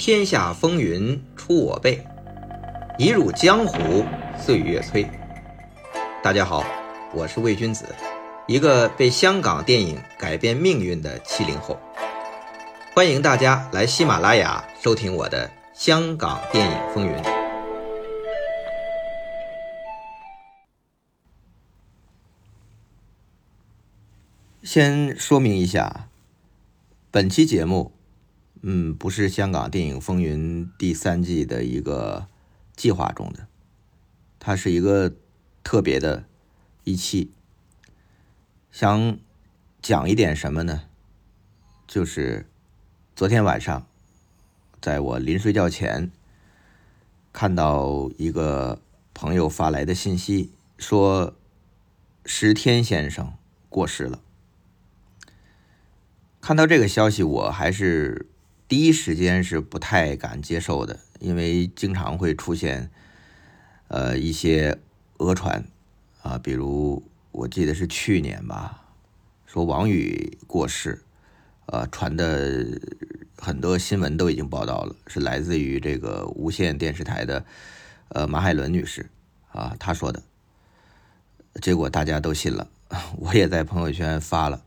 天下风云出我辈，一入江湖岁月催。大家好，我是魏君子，一个被香港电影改变命运的七零后。欢迎大家来喜马拉雅收听我的《香港电影风云》。先说明一下，本期节目，嗯，不是《香港电影风云》第三季的一个计划中的，它是一个特别的一期。想讲一点什么呢？就是昨天晚上，在我临睡觉前，看到一个朋友发来的信息，说石天先生过世了。看到这个消息，我还是第一时间是不太敢接受的，因为经常会出现呃一些讹传啊，比如我记得是去年吧，说王宇过世，呃，传的很多新闻都已经报道了，是来自于这个无线电视台的呃马海伦女士啊，她说的，结果大家都信了，我也在朋友圈发了，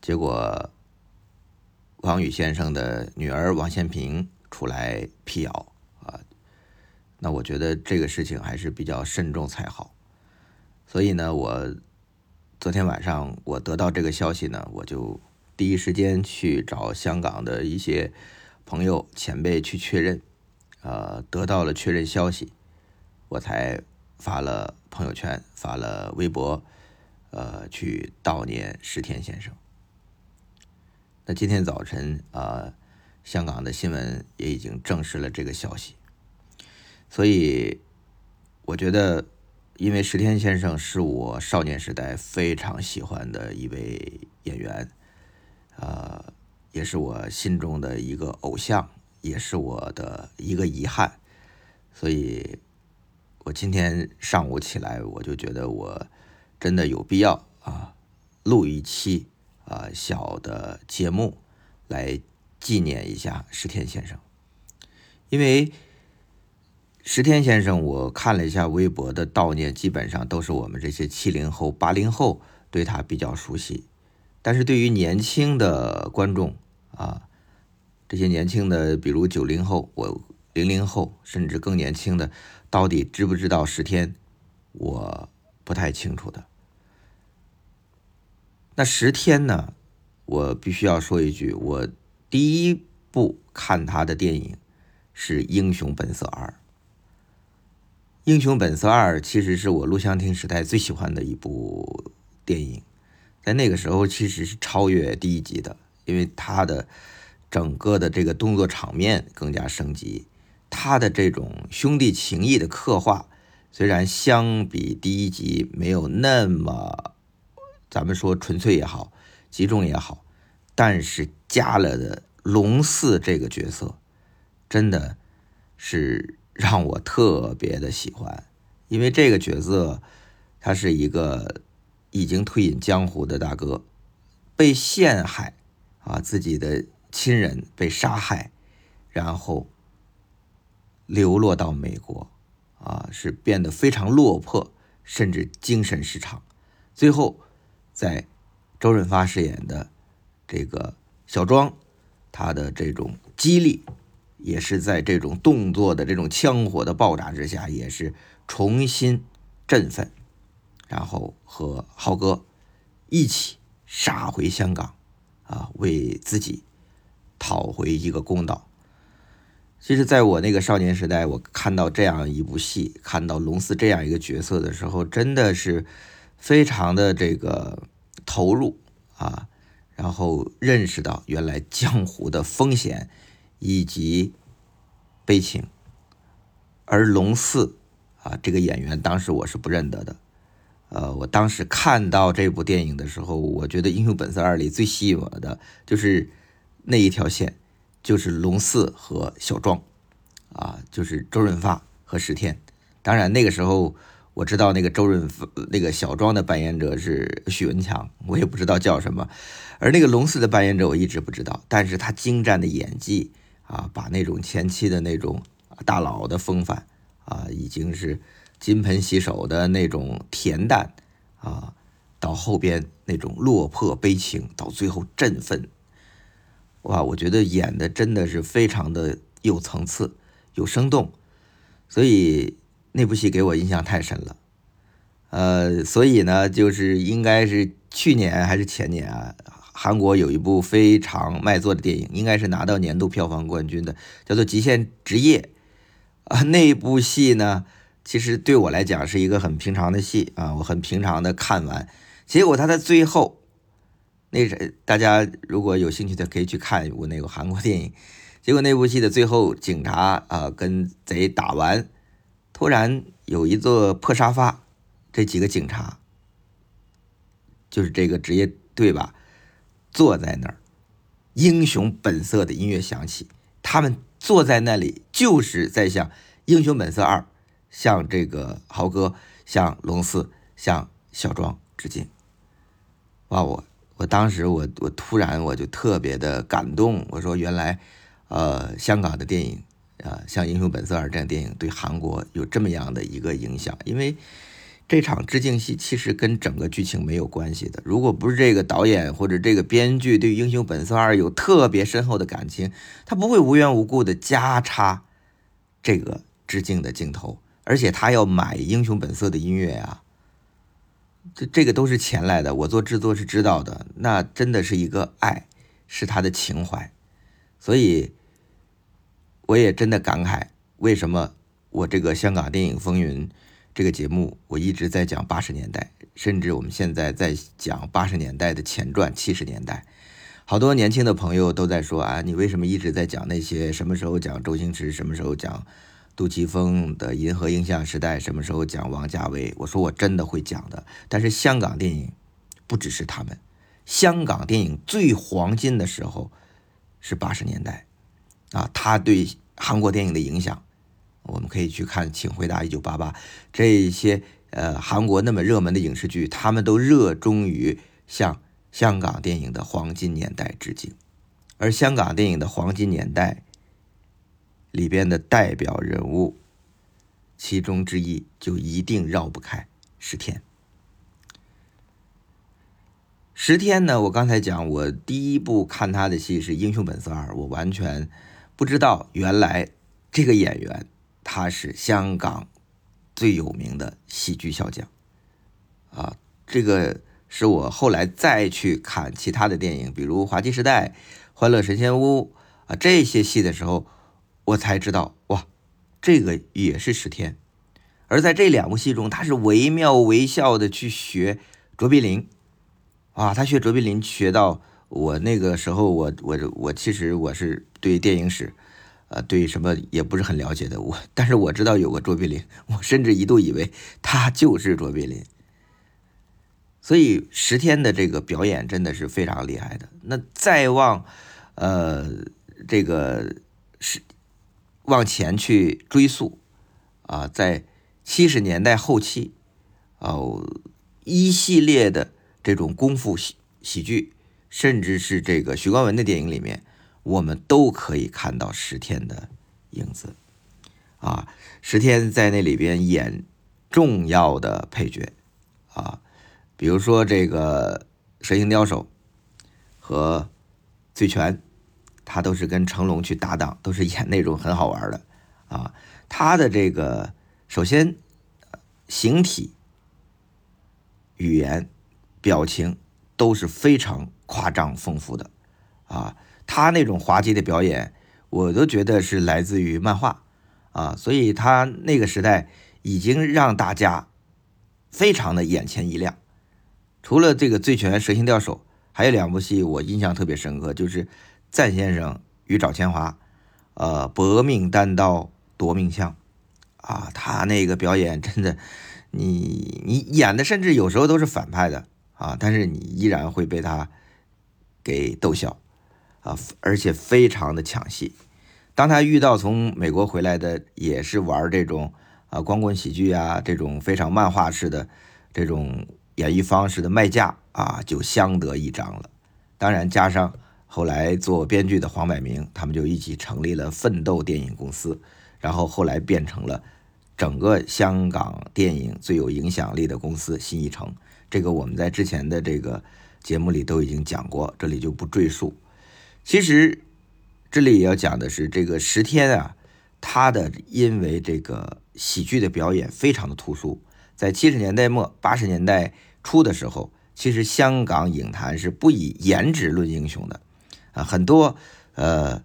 结果。王宇先生的女儿王献平出来辟谣啊，那我觉得这个事情还是比较慎重才好。所以呢，我昨天晚上我得到这个消息呢，我就第一时间去找香港的一些朋友前辈去确认，呃，得到了确认消息，我才发了朋友圈，发了微博，呃，去悼念石田先生。那今天早晨啊，香港的新闻也已经证实了这个消息，所以我觉得，因为石天先生是我少年时代非常喜欢的一位演员，呃，也是我心中的一个偶像，也是我的一个遗憾，所以我今天上午起来，我就觉得我真的有必要啊，录一期。啊，小的节目来纪念一下石天先生，因为石天先生，我看了一下微博的悼念，基本上都是我们这些七零后、八零后对他比较熟悉，但是对于年轻的观众啊，这些年轻的，比如九零后、我零零后，甚至更年轻的，到底知不知道石天，我不太清楚的。那十天呢？我必须要说一句，我第一部看他的电影是《英雄本色二》。《英雄本色二》其实是我录像厅时代最喜欢的一部电影，在那个时候其实是超越第一集的，因为他的整个的这个动作场面更加升级，他的这种兄弟情谊的刻画，虽然相比第一集没有那么。咱们说纯粹也好，集中也好，但是加了的龙四这个角色，真的是让我特别的喜欢，因为这个角色他是一个已经退隐江湖的大哥，被陷害啊，自己的亲人被杀害，然后流落到美国啊，是变得非常落魄，甚至精神失常，最后。在周润发饰演的这个小庄，他的这种激励，也是在这种动作的这种枪火的爆炸之下，也是重新振奋，然后和浩哥一起杀回香港，啊，为自己讨回一个公道。其实，在我那个少年时代，我看到这样一部戏，看到龙四这样一个角色的时候，真的是。非常的这个投入啊，然后认识到原来江湖的风险以及悲情，而龙四啊这个演员当时我是不认得的，呃，我当时看到这部电影的时候，我觉得《英雄本色二》里最吸引我的就是那一条线，就是龙四和小庄啊，就是周润发和石天，当然那个时候。我知道那个周润发那个小庄的扮演者是许文强，我也不知道叫什么，而那个龙四的扮演者我一直不知道，但是他精湛的演技啊，把那种前期的那种大佬的风范啊，已经是金盆洗手的那种恬淡啊，到后边那种落魄悲情，到最后振奋，哇，我觉得演的真的是非常的有层次、有生动，所以那部戏给我印象太深了。呃，所以呢，就是应该是去年还是前年啊，韩国有一部非常卖座的电影，应该是拿到年度票房冠军的，叫做《极限职业》啊。那部戏呢，其实对我来讲是一个很平常的戏啊，我很平常的看完，结果他在最后，那是大家如果有兴趣的可以去看一部那个韩国电影，结果那部戏的最后，警察啊跟贼打完，突然有一座破沙发。这几个警察，就是这个职业队吧，坐在那儿，英雄本色的音乐响起，他们坐在那里就是在向《英雄本色二》、向这个豪哥、向龙四、向小庄致敬。哇，我我当时我我突然我就特别的感动，我说原来，呃，香港的电影啊，像《英雄本色二》这样电影对韩国有这么样的一个影响，因为。这场致敬戏其实跟整个剧情没有关系的。如果不是这个导演或者这个编剧对《英雄本色二》有特别深厚的感情，他不会无缘无故的加插这个致敬的镜头，而且他要买《英雄本色》的音乐啊，这这个都是钱来的。我做制作是知道的，那真的是一个爱，是他的情怀。所以我也真的感慨，为什么我这个香港电影风云。这个节目我一直在讲八十年代，甚至我们现在在讲八十年代的前传七十年代。好多年轻的朋友都在说啊，你为什么一直在讲那些？什么时候讲周星驰？什么时候讲杜琪峰的银河映像时代？什么时候讲王家卫？我说我真的会讲的。但是香港电影不只是他们，香港电影最黄金的时候是八十年代啊，他对韩国电影的影响。我们可以去看《请回答一九八八》这些呃韩国那么热门的影视剧，他们都热衷于向香港电影的黄金年代致敬，而香港电影的黄金年代里边的代表人物，其中之一就一定绕不开石天。石天呢，我刚才讲，我第一部看他的戏是《英雄本色二》，我完全不知道原来这个演员。他是香港最有名的喜剧小将，啊，这个是我后来再去看其他的电影，比如《滑稽时代》《欢乐神仙屋》啊这些戏的时候，我才知道哇，这个也是石天。而在这两部戏中，他是惟妙惟肖的去学卓别林，啊，他学卓别林学到我那个时候，我我我其实我是对电影史。呃，对什么也不是很了解的我，但是我知道有个卓别林，我甚至一度以为他就是卓别林。所以十天的这个表演真的是非常厉害的。那再往，呃，这个是往前去追溯啊，在七十年代后期，哦，一系列的这种功夫喜喜剧，甚至是这个许冠文的电影里面。我们都可以看到石天的影子，啊，石天在那里边演重要的配角，啊，比如说这个《蛇形刁手》和《醉拳》，他都是跟成龙去搭档，都是演那种很好玩的，啊，他的这个首先形体、语言、表情都是非常夸张丰富的，啊。他那种滑稽的表演，我都觉得是来自于漫画，啊，所以他那个时代已经让大家非常的眼前一亮。除了这个《醉拳》《蛇形钓手》，还有两部戏我印象特别深刻，就是《赞先生与赵千华》，呃，搏命单刀夺命枪，啊，他那个表演真的，你你演的甚至有时候都是反派的啊，但是你依然会被他给逗笑。啊，而且非常的抢戏。当他遇到从美国回来的，也是玩这种啊光棍喜剧啊，这种非常漫画式的这种演绎方式的卖价啊，就相得益彰了。当然，加上后来做编剧的黄百鸣，他们就一起成立了奋斗电影公司，然后后来变成了整个香港电影最有影响力的公司新艺城。这个我们在之前的这个节目里都已经讲过，这里就不赘述。其实这里也要讲的是，这个石天啊，他的因为这个喜剧的表演非常的突出，在七十年代末八十年代初的时候。其实香港影坛是不以颜值论英雄的，啊，很多呃，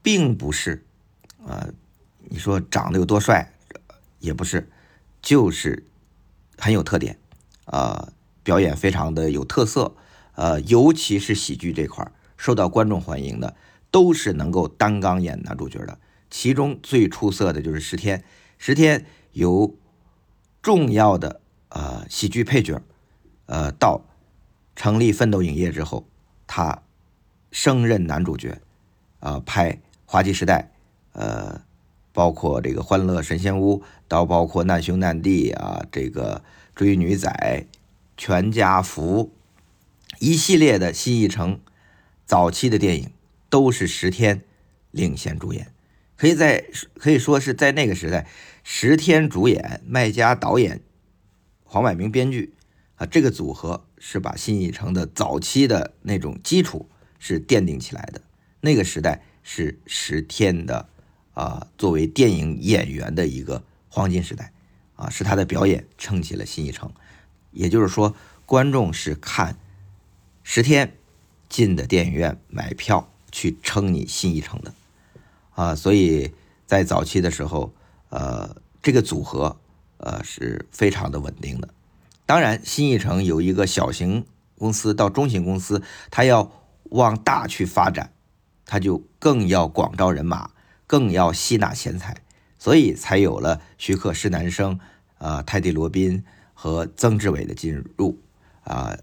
并不是，呃，你说长得有多帅，也不是，就是很有特点，啊，表演非常的有特色，呃，尤其是喜剧这块受到观众欢迎的，都是能够担纲演男主角的。其中最出色的就是石天，石天由重要的呃喜剧配角。呃，到成立奋斗影业之后，他升任男主角，啊，拍《滑稽时代》，呃，包括这个《欢乐神仙屋》，到包括《难兄难弟》啊，这个《追女仔》，《全家福》，一系列的新艺城早期的电影都是石天领衔主演，可以在可以说是在那个时代，石天主演，麦家导演，黄百鸣编剧啊。这个组合是把新艺城的早期的那种基础是奠定起来的。那个时代是石天的啊，作为电影演员的一个黄金时代啊，是他的表演撑起了新艺城。也就是说，观众是看十天进的电影院买票去撑你新艺城的啊，所以在早期的时候，呃，这个组合呃是非常的稳定的。当然，新艺城有一个小型公司到中型公司，它要往大去发展，它就更要广招人马，更要吸纳贤才，所以才有了徐克、施南生、啊泰迪罗宾和曾志伟的进入，啊，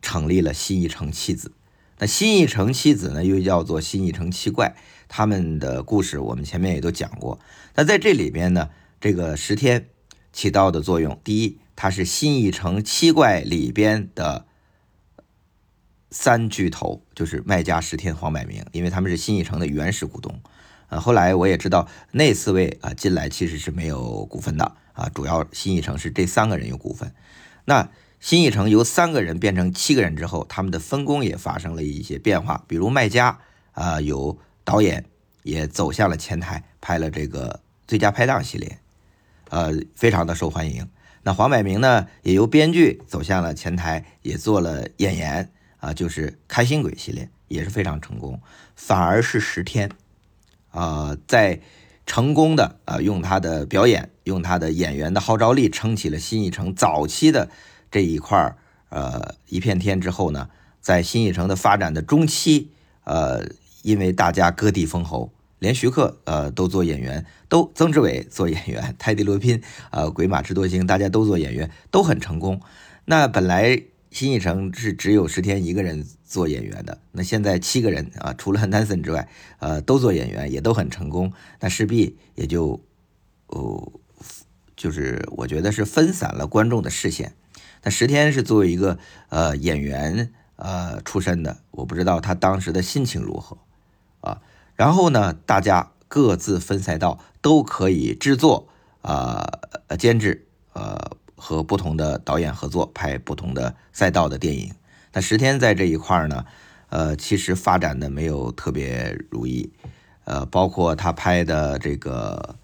成立了新一城七子。那新一城七子呢，又叫做新一城七怪，他们的故事我们前面也都讲过。那在这里边呢，这个十天起到的作用，第一。他是新一城七怪里边的三巨头，就是麦家、十天、黄百鸣，因为他们是新一城的原始股东。呃，后来我也知道那四位啊进来其实是没有股份的啊，主要新艺城是这三个人有股份。那新艺城由三个人变成七个人之后，他们的分工也发生了一些变化，比如麦家啊有导演也走向了前台，拍了这个最佳拍档系列，呃，非常的受欢迎。那黄百鸣呢，也由编剧走向了前台，也做了演员啊，就是《开心鬼》系列也是非常成功。反而是石天，啊，在成功的啊用他的表演，用他的演员的号召力撑起了新艺城早期的这一块呃一片天之后呢，在新艺城的发展的中期，呃，因为大家割地封侯。连徐克呃都做演员，都曾志伟做演员，泰迪罗宾呃鬼马智多星，大家都做演员，都很成功。那本来新艺城是只有石天一个人做演员的，那现在七个人啊，除了 Nansen 之外，呃都做演员，也都很成功。那势必也就哦，就是我觉得是分散了观众的视线。那石天是作为一个呃演员呃出身的，我不知道他当时的心情如何啊。然后呢，大家各自分赛道，都可以制作啊、监制，呃，和不同的导演合作拍不同的赛道的电影。那石天在这一块呢，呃，其实发展的没有特别如意，呃，包括他拍的这个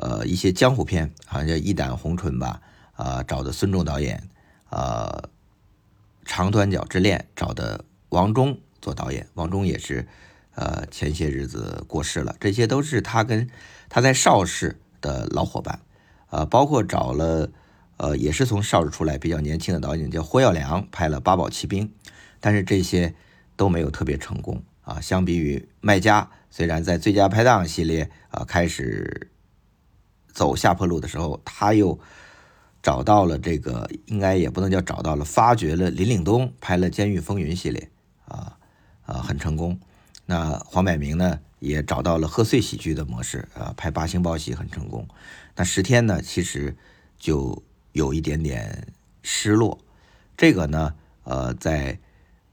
呃一些江湖片，好像叫《一胆红唇》吧，啊，找的孙仲导演，呃，《长短脚之恋》找的王中做导演，王中也是。呃，前些日子过世了，这些都是他跟他在邵氏的老伙伴，呃，包括找了呃，也是从邵氏出来比较年轻的导演叫霍耀良，拍了《八宝奇兵》，但是这些都没有特别成功啊。相比于麦家，虽然在最佳拍档系列啊开始走下坡路的时候，他又找到了这个，应该也不能叫找到了，发掘了林岭东，拍了《监狱风云》系列啊啊，很成功。那黄百鸣呢，也找到了贺岁喜剧的模式啊，拍八星报喜很成功。那十天呢，其实就有一点点失落。这个呢，呃，在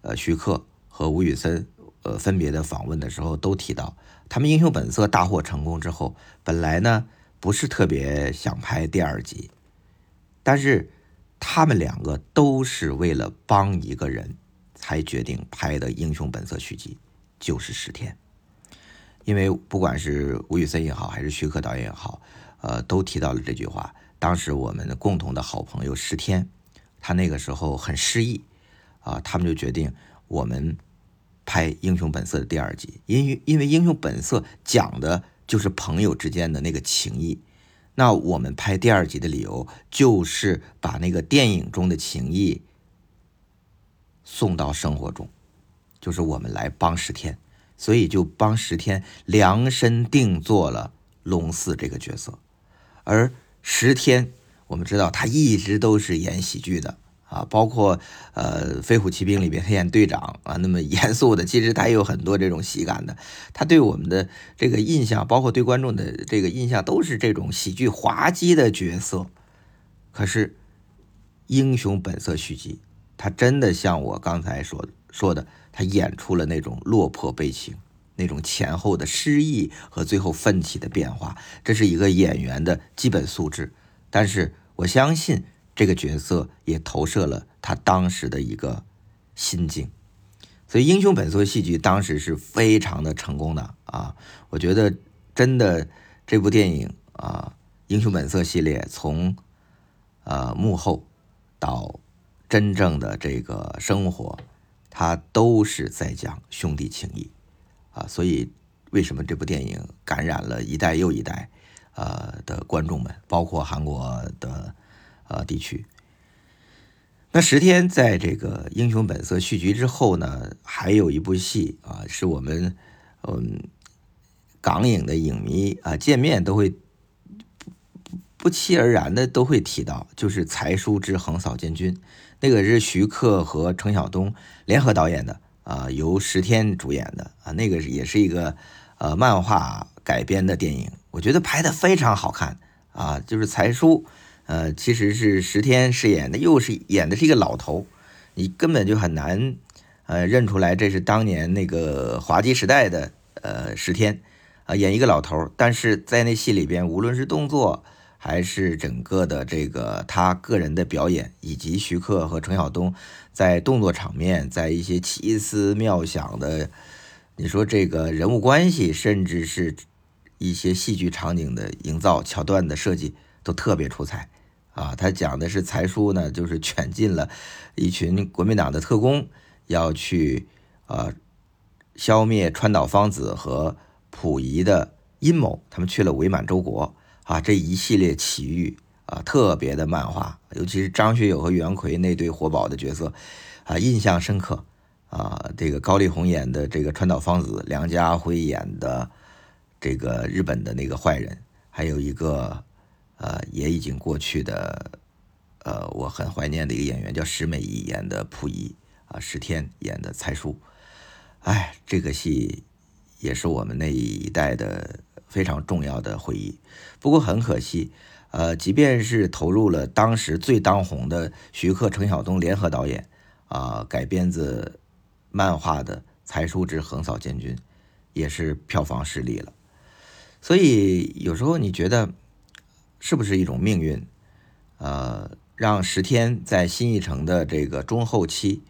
呃徐克和吴宇森呃分别的访问的时候都提到，他们《英雄本色》大获成功之后，本来呢不是特别想拍第二集，但是他们两个都是为了帮一个人才决定拍的《英雄本色》续集，就是十天。因为不管是吴宇森也好，还是徐克导演也好，呃，都提到了这句话。当时我们共同的好朋友十天，他那个时候很失意，啊，他们就决定我们拍《英雄本色》的第二集，因为因为《英雄本色》讲的就是朋友之间的那个情谊，那我们拍第二集的理由就是把那个电影中的情谊送到生活中，就是我们来帮石天。所以就帮石天量身定做了龙四这个角色，而石天我们知道他一直都是演喜剧的啊，包括呃《飞虎骑兵》里边他演队长啊，那么严肃的，其实他也有很多这种喜感的。他对我们的这个印象，包括对观众的这个印象，都是这种喜剧滑稽的角色。可是《英雄本色》续集，他真的像我刚才说说的。他演出了那种落魄悲情，那种前后的失意和最后奋起的变化，这是一个演员的基本素质。但是我相信这个角色也投射了他当时的一个心境，所以《英雄本色》戏剧当时是非常的成功的啊！我觉得真的这部电影啊，《英雄本色》系列从呃幕后到真正的这个生活。他都是在讲兄弟情谊，啊，所以为什么这部电影感染了一代又一代，呃的观众们，包括韩国的呃地区。那十天在这个《英雄本色》续集之后呢，还有一部戏啊，是我们嗯港影的影迷啊见面都会不不期而然的都会提到，就是《才叔之横扫建军》。那个是徐克和程晓东联合导演的啊，由石天主演的啊，那个也是一个呃漫画改编的电影，我觉得拍的非常好看啊，就是才叔，呃，其实是石天饰演的，又是演的是一个老头，你根本就很难呃认出来这是当年那个滑稽时代的呃石天啊，演一个老头，但是在那戏里边，无论是动作。还是整个的这个他个人的表演，以及徐克和程晓东在动作场面，在一些奇思妙想的，你说这个人物关系，甚至是一些戏剧场景的营造、桥段的设计，都特别出彩啊！他讲的是才叔呢，就是 卷进了一群国民党的特工，要去呃消灭川岛芳子和溥仪的阴谋，他们去了伪满洲国。啊，这一系列奇遇啊，特别的漫画，尤其是张学友和袁奎那对活宝的角色，啊，印象深刻。啊，这个高丽红演的这个川岛芳子，梁家辉演的这个日本的那个坏人，还有一个呃，也已经过去的，呃，我很怀念的一个演员叫石美仪演的溥仪，啊，石天演的才叔。哎，这个戏也是我们那一代的。非常重要的回忆，不过很可惜，呃，即便是投入了当时最当红的徐克、程晓东联合导演啊改编自漫画的《才叔之横扫千军》，也是票房失利了。所以有时候你觉得是不是一种命运？呃，让石天在新艺城的这个中后期，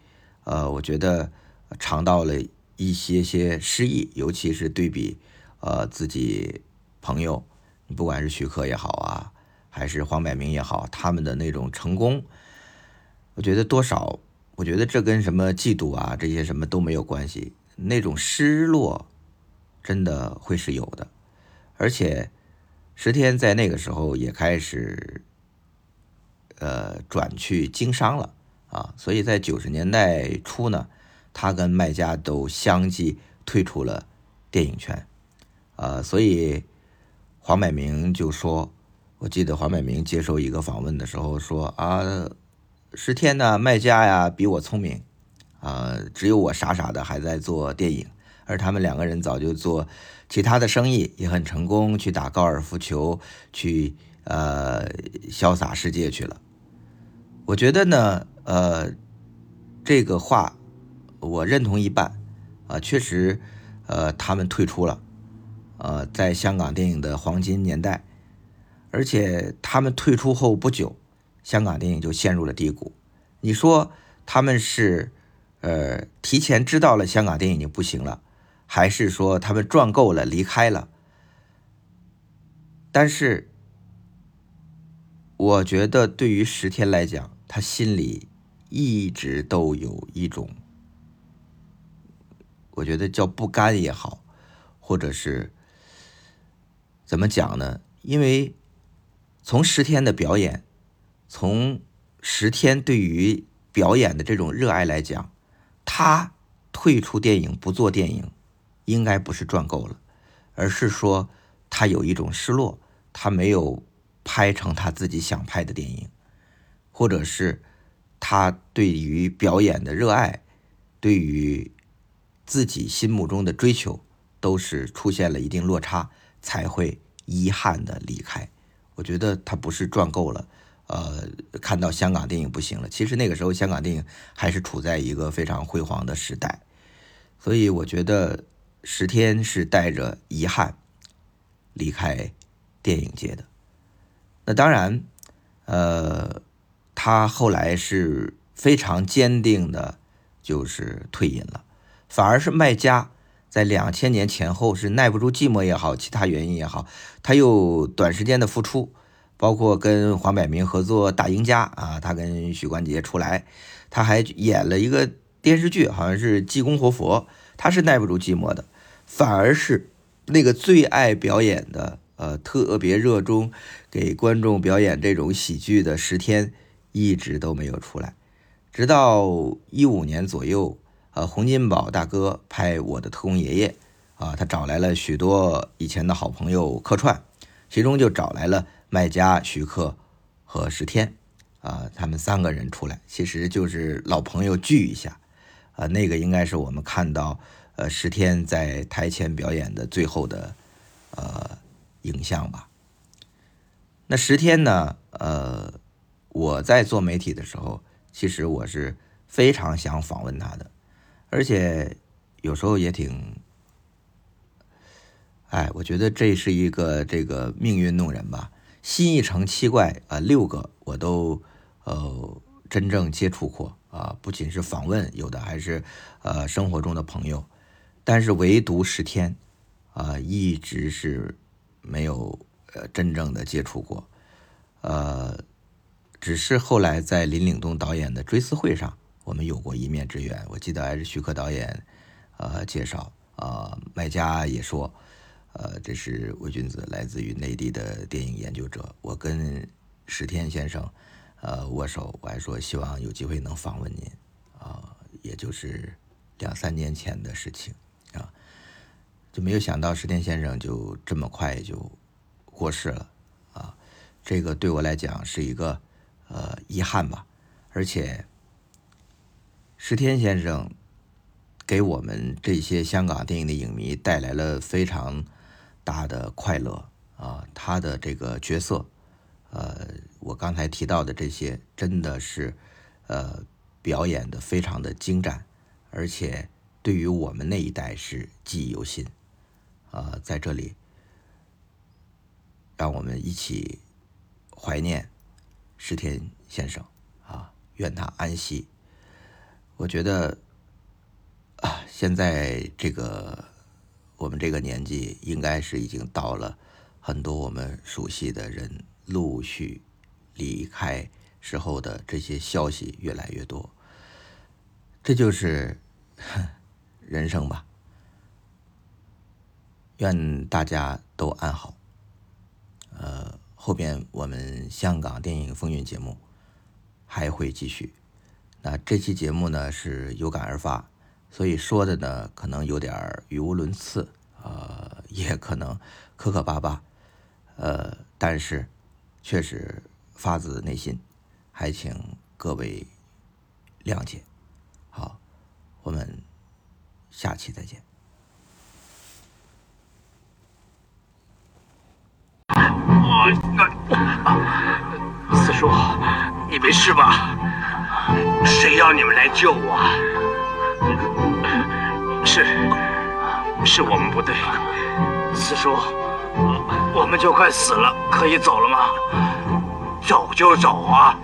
呃，我觉得尝到了一些些失意，尤其是对比。呃，自己朋友，不管是徐克也好啊，还是黄百鸣也好，他们的那种成功，我觉得多少，我觉得这跟什么嫉妒啊，这些什么都没有关系。那种失落，真的会是有的。而且，石天在那个时候也开始，呃，转去经商了啊。所以在九十年代初呢，他跟麦家都相继退出了电影圈。呃，所以黄百鸣就说，我记得黄百鸣接受一个访问的时候说啊，石天呢，卖家呀比我聪明，啊，只有我傻傻的还在做电影，而他们两个人早就做其他的生意，也很成功，去打高尔夫球，去呃潇洒世界去了。我觉得呢，呃，这个话我认同一半，啊，确实，呃，他们退出了，呃，在香港电影的黄金年代，而且他们退出后不久，香港电影就陷入了低谷。你说他们是，呃，提前知道了香港电影已经不行了，还是说他们赚够了离开了？但是，我觉得对于石天来讲，他心里一直都有一种。我觉得叫不甘也好，或者是怎么讲呢？因为从十天的表演，从十天对于表演的这种热爱来讲，他退出电影不做电影，应该不是赚够了，而是说他有一种失落，他没有拍成他自己想拍的电影，或者是他对于表演的热爱，对于。自己心目中的追求都是出现了一定落差，才会遗憾的离开。我觉得他不是赚够了，呃，看到香港电影不行了。其实那个时候香港电影还是处在一个非常辉煌的时代，所以我觉得十天是带着遗憾离开电影界的。那当然，呃，他后来是非常坚定的，就是退隐了。反而是麦家在两千年前后是耐不住寂寞也好，其他原因也好，他又短时间的复出，包括跟黄百鸣合作《大赢家》啊，他跟许冠杰出来，他还演了一个电视剧，好像是《济公活佛》，他是耐不住寂寞的，反而是那个最爱表演的，呃，特别热衷给观众表演这种喜剧的石天，一直都没有出来，直到一五年左右。呃，洪金宝大哥拍《我的特工爷爷》，啊，他找来了许多以前的好朋友客串，其中就找来了麦家、徐克和石天，啊，他们三个人出来，其实就是老朋友聚一下，啊，那个应该是我们看到呃石天在台前表演的最后的呃影像吧。那石天呢，呃，我在做媒体的时候，其实我是非常想访问他的。而且有时候也挺，哎，我觉得这是一个这个命运弄人吧。新一城七怪啊，六个我都呃真正接触过啊，不仅是访问，有的还是呃生活中的朋友，但是唯独十天啊，一直是没有呃真正的接触过，呃，只是后来在林岭东导演的追思会上。我们有过一面之缘，我记得还是徐克导演，呃，介绍啊，麦家也说，呃，这是魏君子，来自于内地的电影研究者。我跟石天先生，呃，握手，我还说希望有机会能访问您，啊，也就是两三年前的事情啊，就没有想到石天先生就这么快就过世了，啊，这个对我来讲是一个呃遗憾吧，而且。石天先生给我们这些香港电影的影迷带来了非常大的快乐啊！他的这个角色，呃，我刚才提到的这些，真的是呃表演的非常的精湛，而且对于我们那一代是记忆犹新啊！在这里，让我们一起怀念石天先生啊！愿他安息。我觉得啊，现在这个我们这个年纪，应该是已经到了很多我们熟悉的人陆续离开时候的这些消息越来越多，这就是人生吧。愿大家都安好。呃，后边我们香港电影风云节目还会继续。那这期节目呢是有感而发，所以说的呢可能有点语无伦次，呃，也可能磕磕巴巴，呃，但是确实发自内心，还请各位谅解。好，我们下期再见。四叔，你没事吧？谁要你们来救我？是是，我们不对。四叔，我们就快死了，可以走了吗？走就走啊。